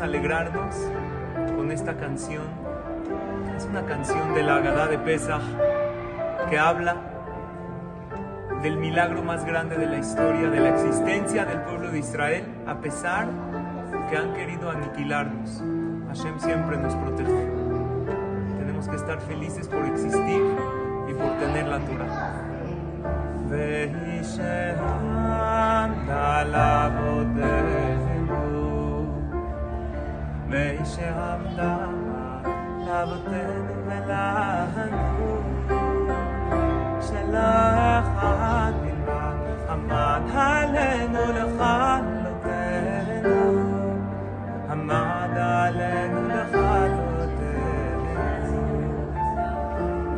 alegrarnos con esta canción. Es una canción de la Agadá de Pesach que habla del milagro más grande de la historia, de la existencia del pueblo de Israel, a pesar que han querido aniquilarnos. Hashem siempre nos protege. Tenemos que estar felices por existir y por tener la Torah. بيش عمدا لابطن ملاهنو شلاخ عادنا أمان علينا لخالتنا أمان علينا لخالتنا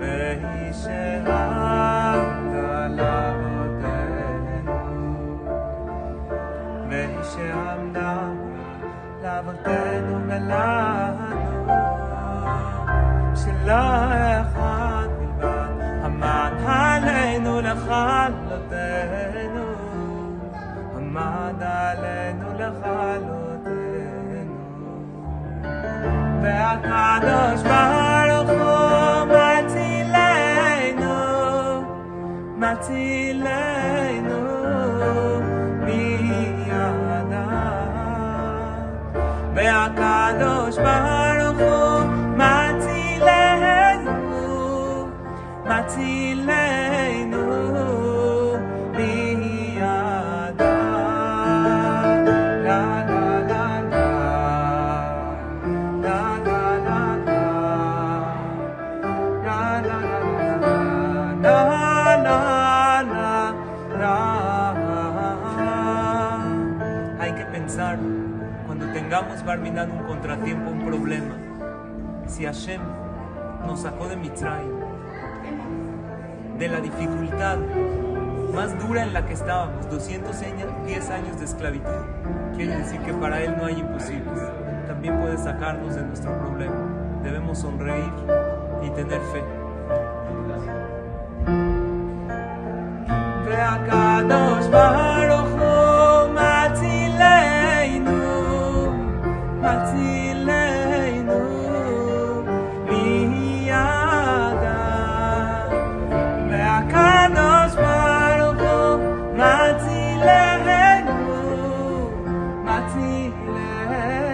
بيش عمدا لابطن بيش عمدا לאבותינו ולנו, שלא אחד בלבד עמד עלינו לכלותנו, עמד עלינו לכלותנו. והקדוש ברוך הוא מצילנו, מצילנו והקדוש ברוך הוא מצילנו, מצילנו מידם. לה לה לה לה, לה לה לה לה, לה לה לה לה, לה לה לה. Hay que pensar cuando tengamos Barminan un contratiempo, un problema. Si Hashem nos sacó de Mitzrayim, de la dificultad más dura en la que estábamos, 210 años de esclavitud, quiere decir que para Él no hay imposibles. También puede sacarnos de nuestro problema. Debemos sonreír y tener fe. Atile.